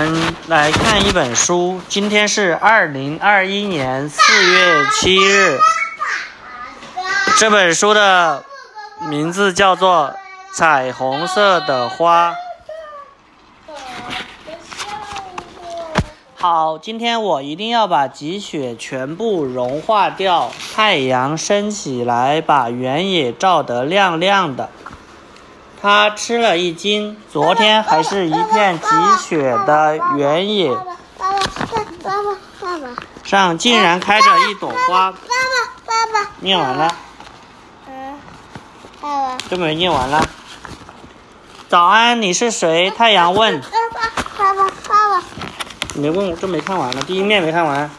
我们来看一本书，今天是二零二一年四月七日。这本书的名字叫做《彩虹色的花》。好，今天我一定要把积雪全部融化掉，太阳升起来，把原野照得亮亮的。他吃了一惊，昨天还是一片积雪的原野，上竟然开着一朵花。爸爸，爸爸，念完了，嗯，爸爸，根本念完了。早安，你是谁？太阳问。爸爸，爸爸，爸爸，你没问我，这没看完呢，第一面没看完。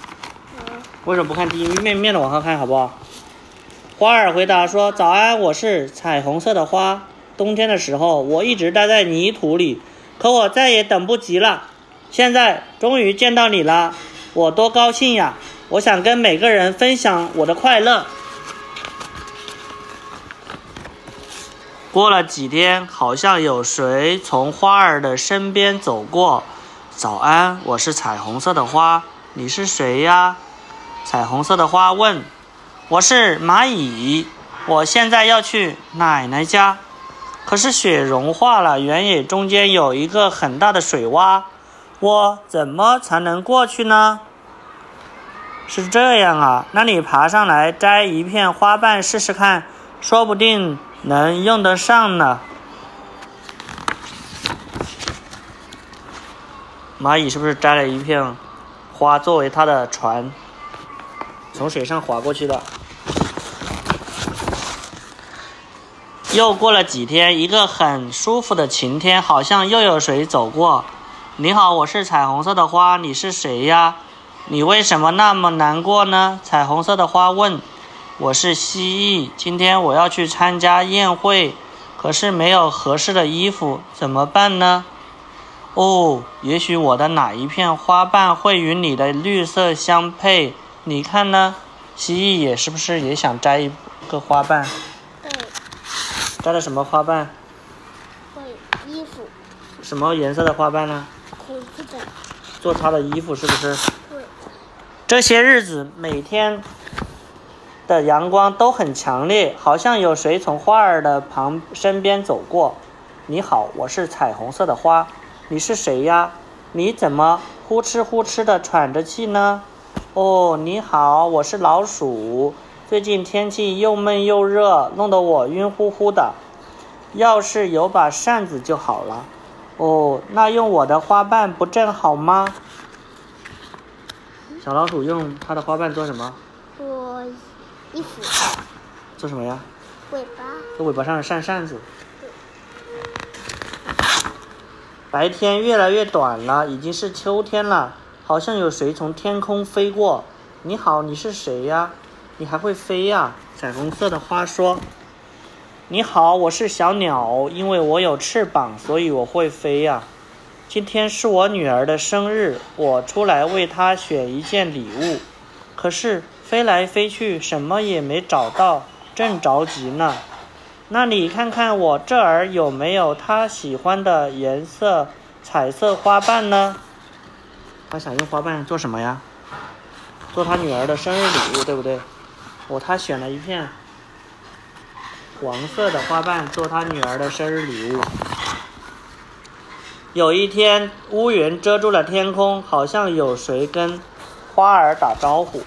为什么不看第一面？面的往后看好不好？花儿回答说：“早安，我是彩虹色的花。冬天的时候，我一直待在泥土里，可我再也等不及了。现在终于见到你了，我多高兴呀！我想跟每个人分享我的快乐。”过了几天，好像有谁从花儿的身边走过。早安，我是彩虹色的花，你是谁呀？彩虹色的花问：“我是蚂蚁，我现在要去奶奶家，可是雪融化了，原野中间有一个很大的水洼，我怎么才能过去呢？”是这样啊，那你爬上来摘一片花瓣试试看，说不定能用得上呢。蚂蚁是不是摘了一片花作为它的船，从水上划过去的？又过了几天，一个很舒服的晴天，好像又有谁走过。你好，我是彩虹色的花，你是谁呀？你为什么那么难过呢？彩虹色的花问。我是蜥蜴，今天我要去参加宴会，可是没有合适的衣服，怎么办呢？哦，也许我的哪一片花瓣会与你的绿色相配？你看呢？蜥蜴也是不是也想摘一个花瓣？对，摘了什么花瓣？会衣服，什么颜色的花瓣呢？做它的衣服是不是？对，这些日子每天的阳光都很强烈，好像有谁从花儿的旁身边走过。你好，我是彩虹色的花，你是谁呀？你怎么呼哧呼哧的喘着气呢？哦，你好，我是老鼠。最近天气又闷又热，弄得我晕乎乎的。要是有把扇子就好了。哦，那用我的花瓣不正好吗？小老鼠用它的花瓣做什么？做衣服，做什么呀？尾巴，在尾巴上扇扇子。白天越来越短了，已经是秋天了。好像有谁从天空飞过。你好，你是谁呀？你还会飞呀？彩虹色的花说：“你好，我是小鸟，因为我有翅膀，所以我会飞呀。今天是我女儿的生日，我出来为她选一件礼物，可是飞来飞去，什么也没找到，正着急呢。那你看看我这儿有没有她喜欢的颜色彩色花瓣呢？她想用花瓣做什么呀？做她女儿的生日礼物，对不对？哦，他选了一片黄色的花瓣做他女儿的生日礼物。有一天，乌云遮住了天空，好像有谁跟花儿打招呼：“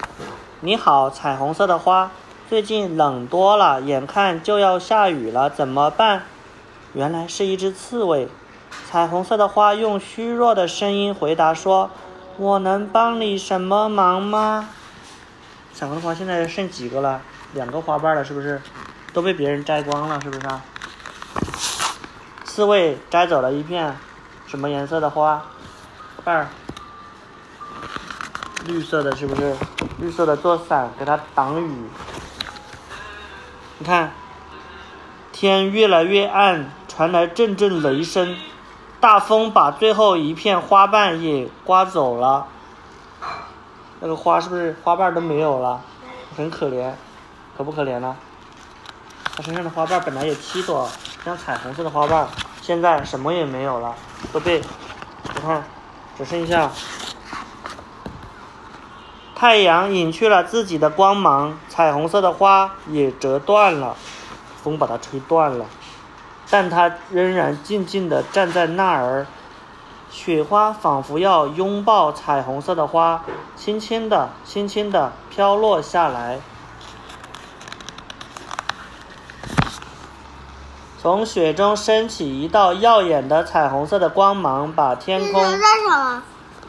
你好，彩虹色的花，最近冷多了，眼看就要下雨了，怎么办？”原来是一只刺猬。彩虹色的花用虚弱的声音回答说：“我能帮你什么忙吗？”彩虹花现在剩几个了？两个花瓣了，是不是？都被别人摘光了，是不是啊？刺猬摘走了一片什么颜色的花瓣？绿色的，是不是？绿色的做伞，给它挡雨。你看，天越来越暗，传来阵阵雷声。大风把最后一片花瓣也刮走了，那个花是不是花瓣都没有了？很可怜，可不可怜呢？它身上的花瓣本来有七朵像彩虹色的花瓣，现在什么也没有了，都被你看只剩下太阳隐去了自己的光芒，彩虹色的花也折断了，风把它吹断了，但它仍然静静地站在那儿。雪花仿佛要拥抱彩虹色的花，轻轻地、轻轻地飘落下来。从雪中升起一道耀眼的彩虹色的光芒，把天空？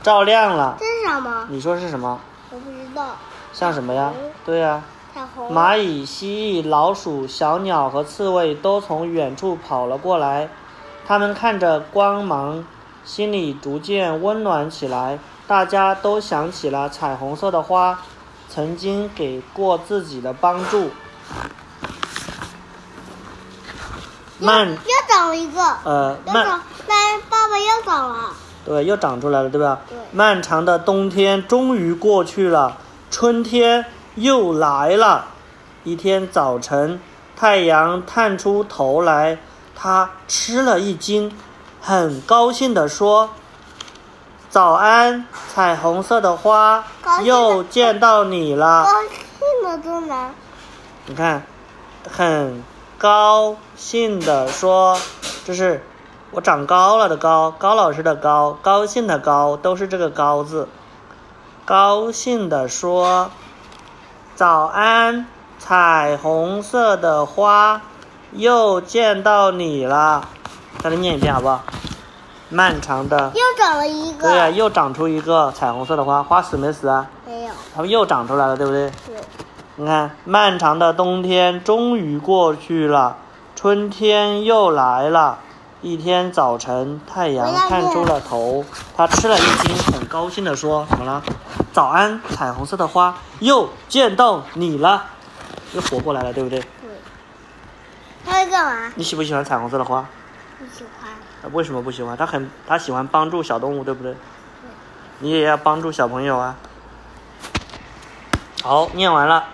照亮了。这是什么？你说是什么？我不知道。像什么呀？对呀。蚂蚁、蜥蜴、老鼠、小鸟和刺猬都从远处跑了过来，它们看着光芒，心里逐渐温暖起来。大家都想起了彩虹色的花曾经给过自己的帮助。慢又长了一个。呃漫又长，那爸爸又长了。对，又长出来了，对吧？对漫长的冬天终于过去了，春天又来了。一天早晨，太阳探出头来，他吃了一惊，很高兴地说：“早安，彩虹色的花又见到你了。高兴的多难。你看，很高兴地说，这是我长高了的高，高老师的高，高兴的高，都是这个高字。高兴地说，早安，彩虹色的花，又见到你了。再来念一遍好不好？漫长的，又长了一个。对呀、又长出一个彩虹色的花，花死没死啊？没有。它们又长出来了，对不对？对。你看，漫长的冬天终于过去了，春天又来了。一天早晨，太阳探出了头，它吃了一惊，很高兴地说：“怎么了？早安，彩虹色的花，又见到你了，又活过来了，对不对？对。他在干嘛？你喜不喜欢彩虹色的花？不喜欢。呃为什么不喜欢？他很，他喜欢帮助小动物，对不对？你也要帮助小朋友啊。好，念完了。